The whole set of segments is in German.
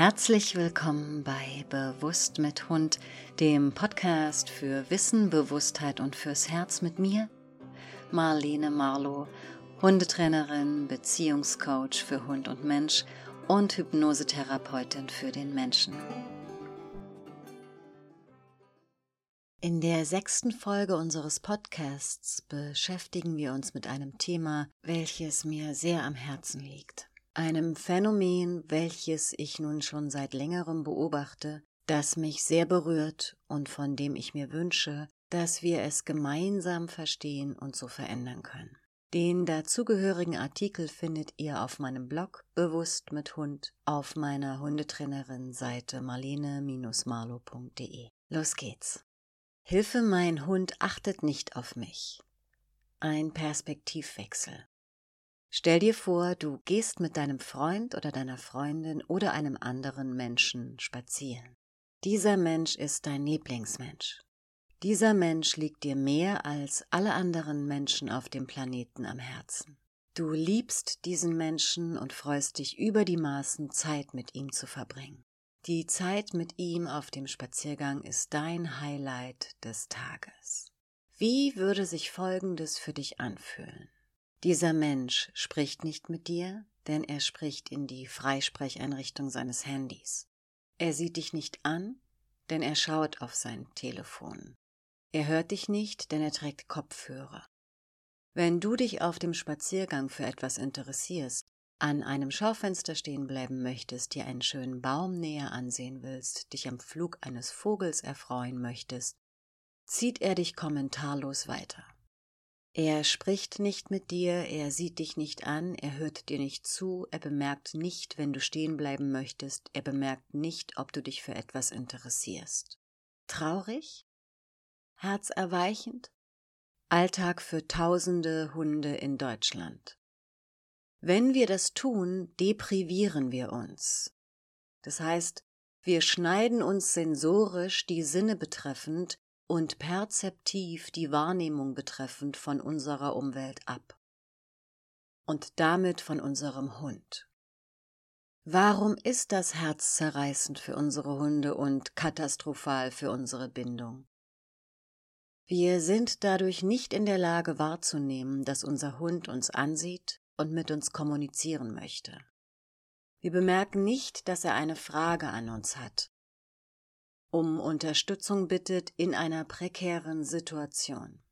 Herzlich willkommen bei Bewusst mit Hund, dem Podcast für Wissen, Bewusstheit und fürs Herz mit mir, Marlene Marlow, Hundetrainerin, Beziehungscoach für Hund und Mensch und Hypnosetherapeutin für den Menschen. In der sechsten Folge unseres Podcasts beschäftigen wir uns mit einem Thema, welches mir sehr am Herzen liegt einem Phänomen, welches ich nun schon seit längerem beobachte, das mich sehr berührt und von dem ich mir wünsche, dass wir es gemeinsam verstehen und so verändern können. Den dazugehörigen Artikel findet ihr auf meinem Blog Bewusst mit Hund auf meiner Hundetrainerin-Seite marlene-marlo.de. Los geht's. Hilfe, mein Hund achtet nicht auf mich. Ein Perspektivwechsel. Stell dir vor, du gehst mit deinem Freund oder deiner Freundin oder einem anderen Menschen spazieren. Dieser Mensch ist dein Lieblingsmensch. Dieser Mensch liegt dir mehr als alle anderen Menschen auf dem Planeten am Herzen. Du liebst diesen Menschen und freust dich über die Maßen, Zeit mit ihm zu verbringen. Die Zeit mit ihm auf dem Spaziergang ist dein Highlight des Tages. Wie würde sich Folgendes für dich anfühlen? Dieser Mensch spricht nicht mit dir, denn er spricht in die Freisprecheinrichtung seines Handys. Er sieht dich nicht an, denn er schaut auf sein Telefon. Er hört dich nicht, denn er trägt Kopfhörer. Wenn du dich auf dem Spaziergang für etwas interessierst, an einem Schaufenster stehen bleiben möchtest, dir einen schönen Baum näher ansehen willst, dich am Flug eines Vogels erfreuen möchtest, zieht er dich kommentarlos weiter. Er spricht nicht mit dir, er sieht dich nicht an, er hört dir nicht zu, er bemerkt nicht, wenn du stehen bleiben möchtest, er bemerkt nicht, ob du dich für etwas interessierst. Traurig? Herzerweichend? Alltag für tausende Hunde in Deutschland. Wenn wir das tun, deprivieren wir uns. Das heißt, wir schneiden uns sensorisch die Sinne betreffend und perzeptiv die Wahrnehmung betreffend von unserer Umwelt ab und damit von unserem Hund. Warum ist das herzzerreißend für unsere Hunde und katastrophal für unsere Bindung? Wir sind dadurch nicht in der Lage wahrzunehmen, dass unser Hund uns ansieht und mit uns kommunizieren möchte. Wir bemerken nicht, dass er eine Frage an uns hat um Unterstützung bittet in einer prekären Situation.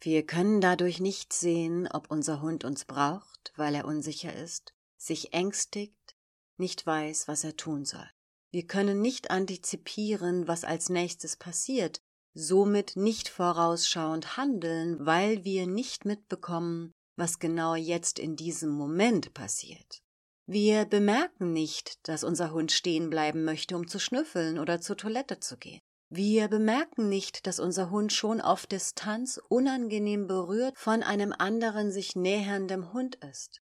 Wir können dadurch nicht sehen, ob unser Hund uns braucht, weil er unsicher ist, sich ängstigt, nicht weiß, was er tun soll. Wir können nicht antizipieren, was als nächstes passiert, somit nicht vorausschauend handeln, weil wir nicht mitbekommen, was genau jetzt in diesem Moment passiert. Wir bemerken nicht, dass unser Hund stehen bleiben möchte, um zu schnüffeln oder zur Toilette zu gehen. Wir bemerken nicht, dass unser Hund schon auf Distanz unangenehm berührt von einem anderen sich näherndem Hund ist.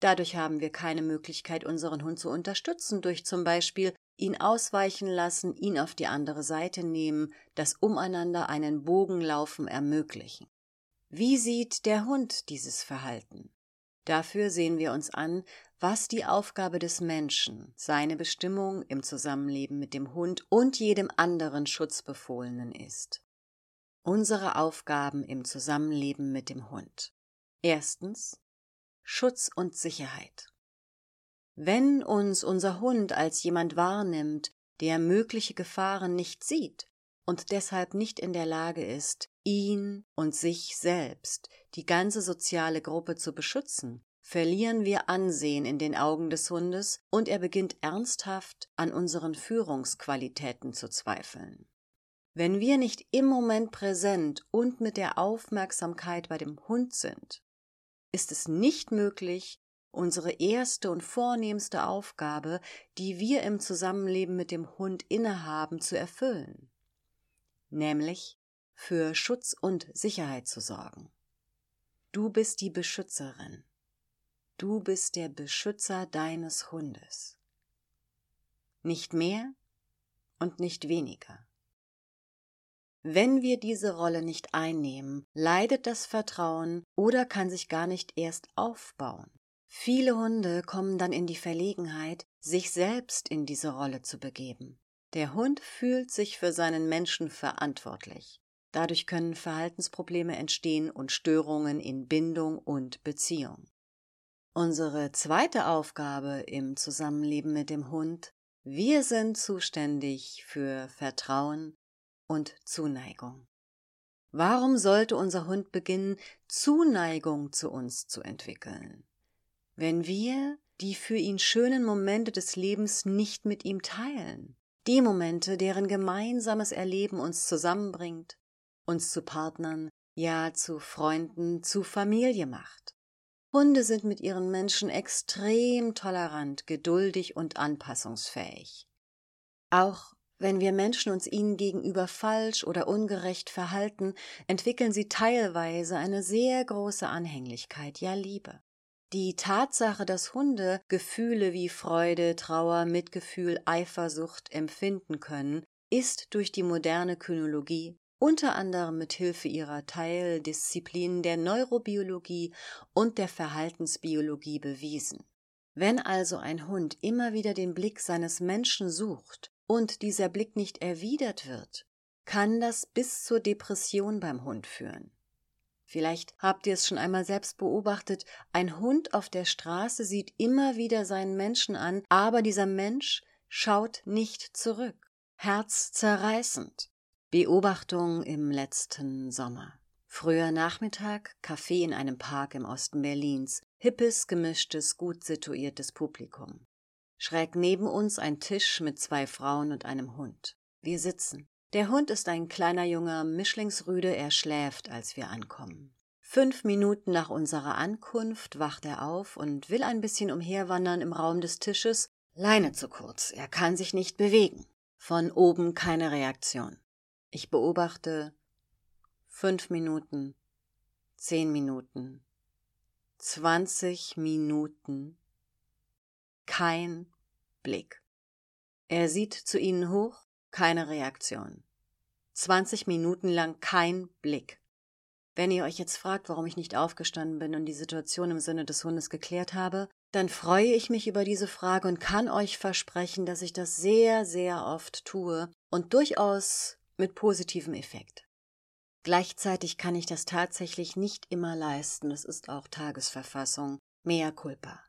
Dadurch haben wir keine Möglichkeit, unseren Hund zu unterstützen, durch zum Beispiel ihn ausweichen lassen, ihn auf die andere Seite nehmen, das Umeinander einen Bogenlaufen ermöglichen. Wie sieht der Hund dieses Verhalten? Dafür sehen wir uns an, was die Aufgabe des Menschen, seine Bestimmung im Zusammenleben mit dem Hund und jedem anderen Schutzbefohlenen ist. Unsere Aufgaben im Zusammenleben mit dem Hund. Erstens Schutz und Sicherheit. Wenn uns unser Hund als jemand wahrnimmt, der mögliche Gefahren nicht sieht und deshalb nicht in der Lage ist, ihn und sich selbst, die ganze soziale Gruppe zu beschützen, verlieren wir Ansehen in den Augen des Hundes und er beginnt ernsthaft an unseren Führungsqualitäten zu zweifeln. Wenn wir nicht im Moment präsent und mit der Aufmerksamkeit bei dem Hund sind, ist es nicht möglich, unsere erste und vornehmste Aufgabe, die wir im Zusammenleben mit dem Hund innehaben, zu erfüllen, nämlich für Schutz und Sicherheit zu sorgen. Du bist die Beschützerin. Du bist der Beschützer deines Hundes. Nicht mehr und nicht weniger. Wenn wir diese Rolle nicht einnehmen, leidet das Vertrauen oder kann sich gar nicht erst aufbauen. Viele Hunde kommen dann in die Verlegenheit, sich selbst in diese Rolle zu begeben. Der Hund fühlt sich für seinen Menschen verantwortlich. Dadurch können Verhaltensprobleme entstehen und Störungen in Bindung und Beziehung. Unsere zweite Aufgabe im Zusammenleben mit dem Hund, wir sind zuständig für Vertrauen und Zuneigung. Warum sollte unser Hund beginnen, Zuneigung zu uns zu entwickeln? Wenn wir die für ihn schönen Momente des Lebens nicht mit ihm teilen, die Momente, deren gemeinsames Erleben uns zusammenbringt, uns zu Partnern, ja zu Freunden, zu Familie macht. Hunde sind mit ihren Menschen extrem tolerant, geduldig und anpassungsfähig. Auch wenn wir Menschen uns ihnen gegenüber falsch oder ungerecht verhalten, entwickeln sie teilweise eine sehr große Anhänglichkeit, ja Liebe. Die Tatsache, dass Hunde Gefühle wie Freude, Trauer, Mitgefühl, Eifersucht empfinden können, ist durch die moderne Kynologie unter anderem mit Hilfe ihrer Teildisziplinen der Neurobiologie und der Verhaltensbiologie bewiesen. Wenn also ein Hund immer wieder den Blick seines Menschen sucht und dieser Blick nicht erwidert wird, kann das bis zur Depression beim Hund führen. Vielleicht habt ihr es schon einmal selbst beobachtet, ein Hund auf der Straße sieht immer wieder seinen Menschen an, aber dieser Mensch schaut nicht zurück. Herzzerreißend. Beobachtung im letzten Sommer. Früher Nachmittag, Kaffee in einem Park im Osten Berlins, hippes, gemischtes, gut situiertes Publikum. Schräg neben uns ein Tisch mit zwei Frauen und einem Hund. Wir sitzen. Der Hund ist ein kleiner junger Mischlingsrüde, er schläft, als wir ankommen. Fünf Minuten nach unserer Ankunft wacht er auf und will ein bisschen umherwandern im Raum des Tisches. Leine zu kurz, er kann sich nicht bewegen. Von oben keine Reaktion. Ich beobachte fünf Minuten, zehn Minuten, zwanzig Minuten. Kein Blick. Er sieht zu ihnen hoch, keine Reaktion. 20 Minuten lang kein Blick. Wenn ihr euch jetzt fragt, warum ich nicht aufgestanden bin und die Situation im Sinne des Hundes geklärt habe, dann freue ich mich über diese Frage und kann euch versprechen, dass ich das sehr, sehr oft tue und durchaus mit positivem Effekt. Gleichzeitig kann ich das tatsächlich nicht immer leisten, es ist auch Tagesverfassung, mea culpa.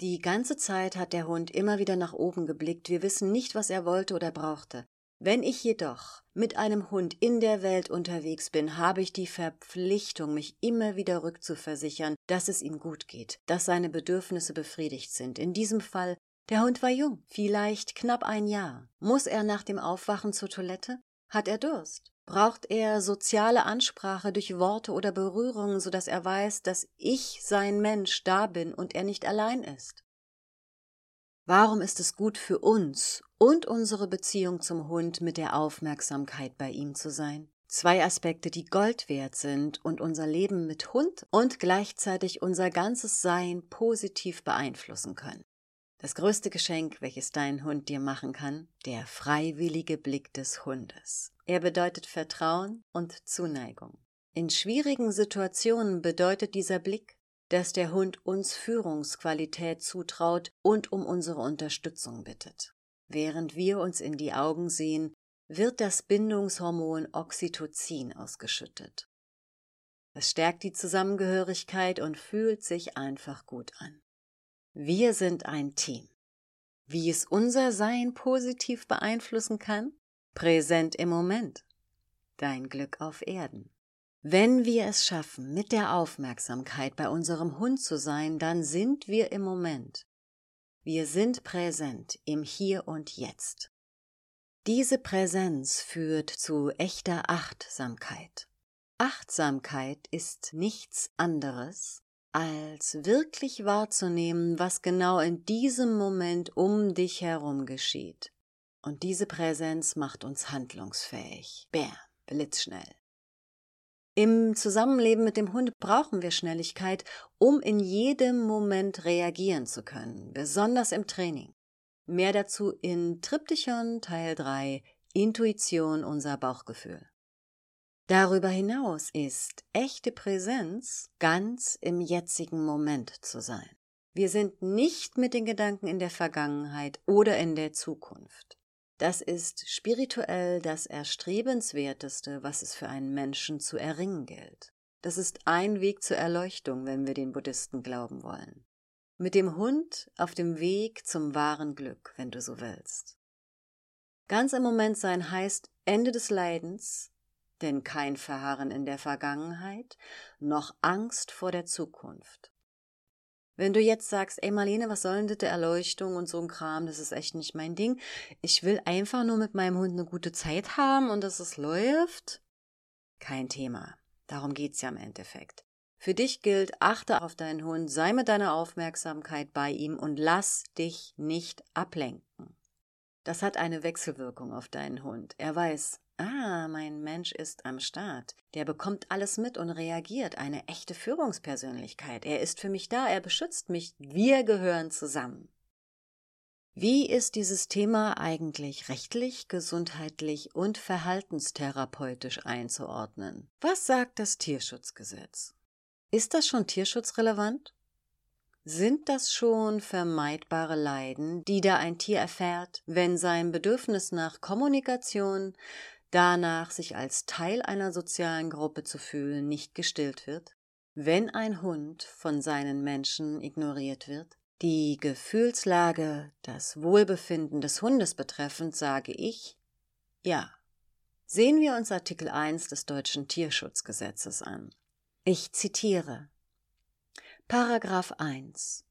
Die ganze Zeit hat der Hund immer wieder nach oben geblickt, wir wissen nicht, was er wollte oder brauchte. Wenn ich jedoch mit einem Hund in der Welt unterwegs bin, habe ich die Verpflichtung, mich immer wieder rückzuversichern, dass es ihm gut geht, dass seine Bedürfnisse befriedigt sind. In diesem Fall, der Hund war jung, vielleicht knapp ein Jahr. Muss er nach dem Aufwachen zur Toilette? Hat er Durst? Braucht er soziale Ansprache durch Worte oder Berührungen, so dass er weiß, dass ich sein Mensch da bin und er nicht allein ist? Warum ist es gut für uns und unsere Beziehung zum Hund mit der Aufmerksamkeit bei ihm zu sein? Zwei Aspekte, die Gold wert sind und unser Leben mit Hund und gleichzeitig unser ganzes Sein positiv beeinflussen können. Das größte Geschenk, welches dein Hund dir machen kann, der freiwillige Blick des Hundes. Er bedeutet Vertrauen und Zuneigung. In schwierigen Situationen bedeutet dieser Blick dass der Hund uns Führungsqualität zutraut und um unsere Unterstützung bittet. Während wir uns in die Augen sehen, wird das Bindungshormon Oxytocin ausgeschüttet. Es stärkt die Zusammengehörigkeit und fühlt sich einfach gut an. Wir sind ein Team. Wie es unser Sein positiv beeinflussen kann? Präsent im Moment. Dein Glück auf Erden. Wenn wir es schaffen, mit der Aufmerksamkeit bei unserem Hund zu sein, dann sind wir im Moment. Wir sind präsent im Hier und Jetzt. Diese Präsenz führt zu echter Achtsamkeit. Achtsamkeit ist nichts anderes, als wirklich wahrzunehmen, was genau in diesem Moment um dich herum geschieht. Und diese Präsenz macht uns handlungsfähig. Bär, blitzschnell. Im Zusammenleben mit dem Hund brauchen wir Schnelligkeit, um in jedem Moment reagieren zu können, besonders im Training. Mehr dazu in Triptychon Teil 3 Intuition unser Bauchgefühl. Darüber hinaus ist echte Präsenz ganz im jetzigen Moment zu sein. Wir sind nicht mit den Gedanken in der Vergangenheit oder in der Zukunft. Das ist spirituell das Erstrebenswerteste, was es für einen Menschen zu erringen gilt. Das ist ein Weg zur Erleuchtung, wenn wir den Buddhisten glauben wollen. Mit dem Hund auf dem Weg zum wahren Glück, wenn du so willst. Ganz im Moment sein heißt Ende des Leidens, denn kein Verharren in der Vergangenheit, noch Angst vor der Zukunft. Wenn du jetzt sagst, ey Marlene, was soll denn das, Erleuchtung und so ein Kram, das ist echt nicht mein Ding. Ich will einfach nur mit meinem Hund eine gute Zeit haben und dass es läuft. Kein Thema. Darum geht's ja im Endeffekt. Für dich gilt, achte auf deinen Hund, sei mit deiner Aufmerksamkeit bei ihm und lass dich nicht ablenken. Das hat eine Wechselwirkung auf deinen Hund. Er weiß, Ah, mein Mensch ist am Start. Der bekommt alles mit und reagiert. Eine echte Führungspersönlichkeit. Er ist für mich da, er beschützt mich. Wir gehören zusammen. Wie ist dieses Thema eigentlich rechtlich, gesundheitlich und verhaltenstherapeutisch einzuordnen? Was sagt das Tierschutzgesetz? Ist das schon tierschutzrelevant? Sind das schon vermeidbare Leiden, die da ein Tier erfährt, wenn sein Bedürfnis nach Kommunikation, danach sich als Teil einer sozialen Gruppe zu fühlen, nicht gestillt wird? Wenn ein Hund von seinen Menschen ignoriert wird? Die Gefühlslage, das Wohlbefinden des Hundes betreffend, sage ich ja. Sehen wir uns Artikel 1 des deutschen Tierschutzgesetzes an. Ich zitiere Paragraph 1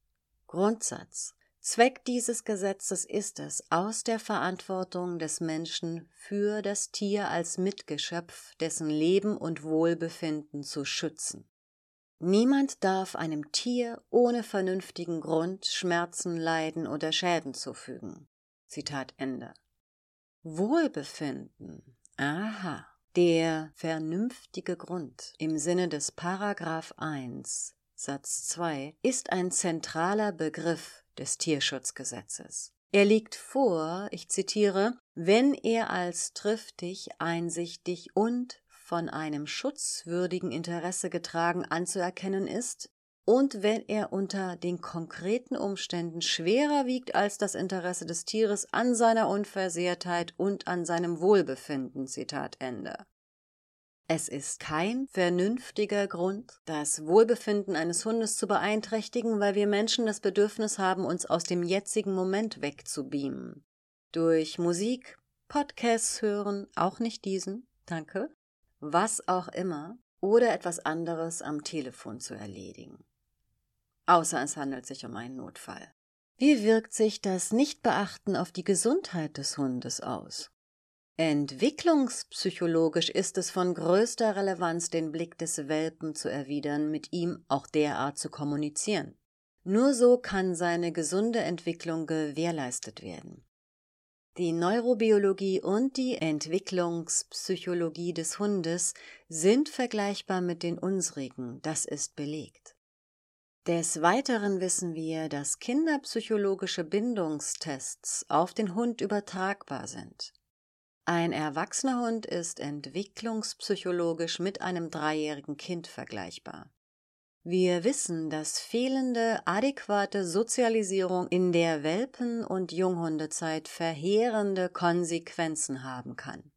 Grundsatz Zweck dieses Gesetzes ist es, aus der Verantwortung des Menschen für das Tier als Mitgeschöpf, dessen Leben und Wohlbefinden zu schützen. Niemand darf einem Tier ohne vernünftigen Grund Schmerzen, Leiden oder Schäden zufügen. Zitat Ende. Wohlbefinden. Aha. Der vernünftige Grund im Sinne des Paragraph 1 Satz 2 ist ein zentraler Begriff des Tierschutzgesetzes. Er liegt vor, ich zitiere, wenn er als triftig, einsichtig und von einem schutzwürdigen Interesse getragen anzuerkennen ist, und wenn er unter den konkreten Umständen schwerer wiegt als das Interesse des Tieres an seiner Unversehrtheit und an seinem Wohlbefinden. Zitat Ende. Es ist kein vernünftiger Grund, das Wohlbefinden eines Hundes zu beeinträchtigen, weil wir Menschen das Bedürfnis haben, uns aus dem jetzigen Moment wegzubeamen. Durch Musik, Podcasts hören, auch nicht diesen, danke, was auch immer, oder etwas anderes am Telefon zu erledigen. Außer es handelt sich um einen Notfall. Wie wirkt sich das Nichtbeachten auf die Gesundheit des Hundes aus? Entwicklungspsychologisch ist es von größter Relevanz, den Blick des Welpen zu erwidern, mit ihm auch derart zu kommunizieren. Nur so kann seine gesunde Entwicklung gewährleistet werden. Die Neurobiologie und die Entwicklungspsychologie des Hundes sind vergleichbar mit den unsrigen, das ist belegt. Des Weiteren wissen wir, dass kinderpsychologische Bindungstests auf den Hund übertragbar sind. Ein erwachsener Hund ist entwicklungspsychologisch mit einem dreijährigen Kind vergleichbar. Wir wissen, dass fehlende adäquate Sozialisierung in der Welpen- und Junghundezeit verheerende Konsequenzen haben kann.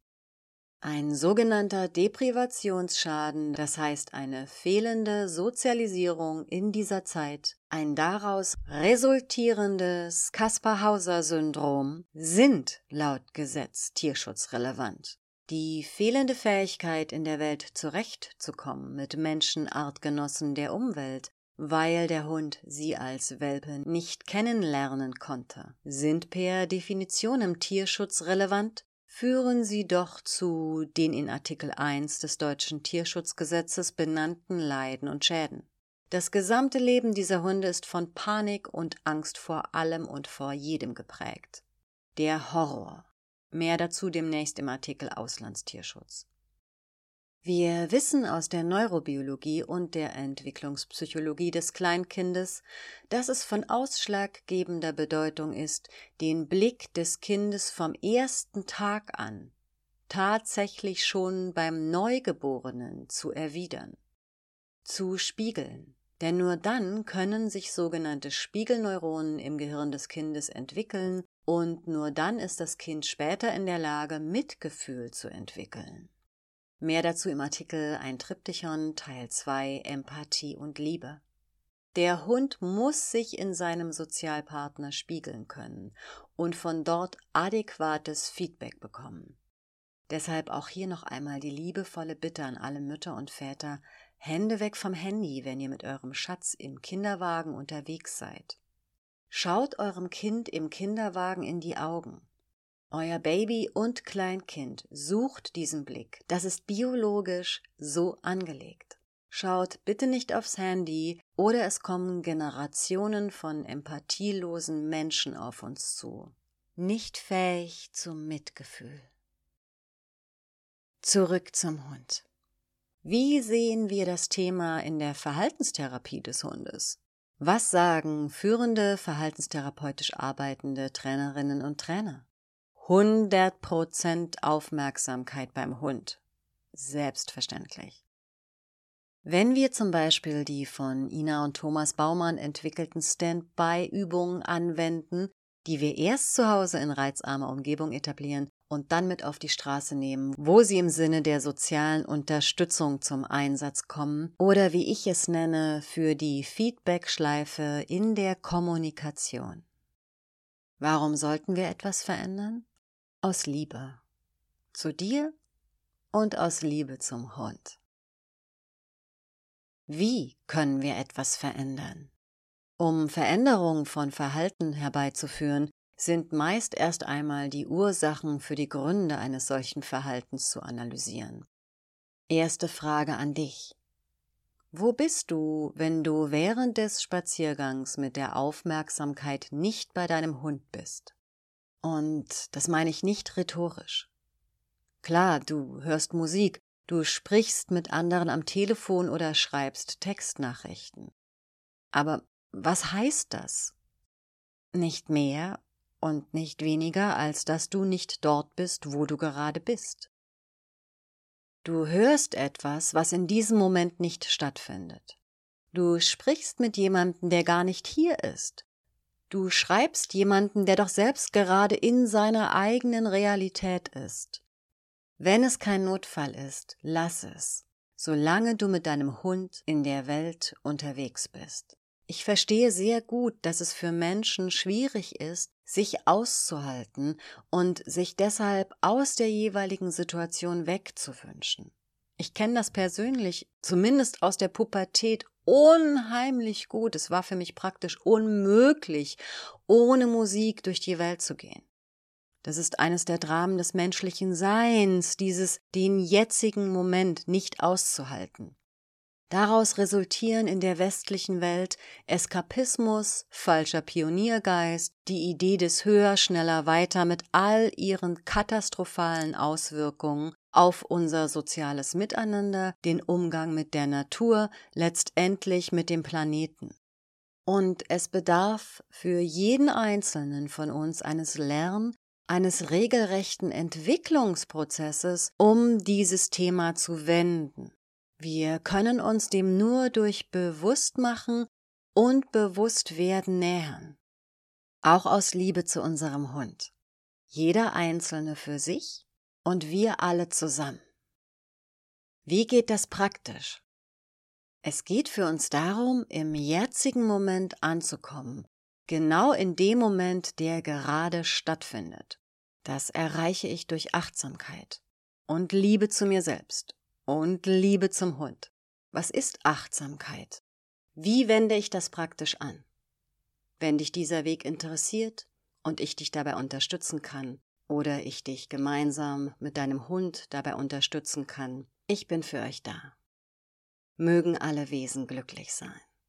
Ein sogenannter Deprivationsschaden, das heißt eine fehlende Sozialisierung in dieser Zeit, ein daraus resultierendes Kaspar-Hauser-Syndrom, sind laut Gesetz tierschutzrelevant. Die fehlende Fähigkeit, in der Welt zurechtzukommen mit Menschenartgenossen der Umwelt, weil der Hund sie als Welpe nicht kennenlernen konnte, sind per Definition im Tierschutz relevant führen sie doch zu den in Artikel 1 des deutschen Tierschutzgesetzes benannten Leiden und Schäden. Das gesamte Leben dieser Hunde ist von Panik und Angst vor allem und vor jedem geprägt. Der Horror. Mehr dazu demnächst im Artikel Auslandstierschutz. Wir wissen aus der Neurobiologie und der Entwicklungspsychologie des Kleinkindes, dass es von ausschlaggebender Bedeutung ist, den Blick des Kindes vom ersten Tag an tatsächlich schon beim Neugeborenen zu erwidern, zu spiegeln, Denn nur dann können sich sogenannte Spiegelneuronen im Gehirn des Kindes entwickeln und nur dann ist das Kind später in der Lage, Mitgefühl zu entwickeln. Mehr dazu im Artikel Ein Triptychon Teil 2 Empathie und Liebe. Der Hund muss sich in seinem Sozialpartner spiegeln können und von dort adäquates Feedback bekommen. Deshalb auch hier noch einmal die liebevolle Bitte an alle Mütter und Väter, Hände weg vom Handy, wenn ihr mit eurem Schatz im Kinderwagen unterwegs seid. Schaut eurem Kind im Kinderwagen in die Augen. Euer Baby und Kleinkind sucht diesen Blick. Das ist biologisch so angelegt. Schaut bitte nicht aufs Handy oder es kommen Generationen von empathielosen Menschen auf uns zu. Nicht fähig zum Mitgefühl. Zurück zum Hund. Wie sehen wir das Thema in der Verhaltenstherapie des Hundes? Was sagen führende verhaltenstherapeutisch arbeitende Trainerinnen und Trainer? 100% Aufmerksamkeit beim Hund. Selbstverständlich. Wenn wir zum Beispiel die von Ina und Thomas Baumann entwickelten Stand-by-Übungen anwenden, die wir erst zu Hause in reizarmer Umgebung etablieren und dann mit auf die Straße nehmen, wo sie im Sinne der sozialen Unterstützung zum Einsatz kommen oder wie ich es nenne, für die Feedback-Schleife in der Kommunikation. Warum sollten wir etwas verändern? Aus Liebe zu dir und aus Liebe zum Hund. Wie können wir etwas verändern? Um Veränderung von Verhalten herbeizuführen, sind meist erst einmal die Ursachen für die Gründe eines solchen Verhaltens zu analysieren. Erste Frage an dich. Wo bist du, wenn du während des Spaziergangs mit der Aufmerksamkeit nicht bei deinem Hund bist? Und das meine ich nicht rhetorisch. Klar, du hörst Musik, du sprichst mit anderen am Telefon oder schreibst Textnachrichten. Aber was heißt das? Nicht mehr und nicht weniger, als dass du nicht dort bist, wo du gerade bist. Du hörst etwas, was in diesem Moment nicht stattfindet. Du sprichst mit jemandem, der gar nicht hier ist. Du schreibst jemanden, der doch selbst gerade in seiner eigenen Realität ist. Wenn es kein Notfall ist, lass es, solange du mit deinem Hund in der Welt unterwegs bist. Ich verstehe sehr gut, dass es für Menschen schwierig ist, sich auszuhalten und sich deshalb aus der jeweiligen Situation wegzuwünschen. Ich kenne das persönlich, zumindest aus der Pubertät, unheimlich gut. Es war für mich praktisch unmöglich, ohne Musik durch die Welt zu gehen. Das ist eines der Dramen des menschlichen Seins, dieses den jetzigen Moment nicht auszuhalten. Daraus resultieren in der westlichen Welt Eskapismus, falscher Pioniergeist, die Idee des Höher, schneller, weiter mit all ihren katastrophalen Auswirkungen auf unser soziales Miteinander, den Umgang mit der Natur, letztendlich mit dem Planeten. Und es bedarf für jeden Einzelnen von uns eines Lern, eines regelrechten Entwicklungsprozesses, um dieses Thema zu wenden. Wir können uns dem nur durch Bewusstmachen und Bewusstwerden nähern. Auch aus Liebe zu unserem Hund. Jeder Einzelne für sich und wir alle zusammen. Wie geht das praktisch? Es geht für uns darum, im jetzigen Moment anzukommen, genau in dem Moment, der gerade stattfindet. Das erreiche ich durch Achtsamkeit und Liebe zu mir selbst und Liebe zum Hund. Was ist Achtsamkeit? Wie wende ich das praktisch an? Wenn dich dieser Weg interessiert und ich dich dabei unterstützen kann oder ich dich gemeinsam mit deinem Hund dabei unterstützen kann, ich bin für euch da. Mögen alle Wesen glücklich sein.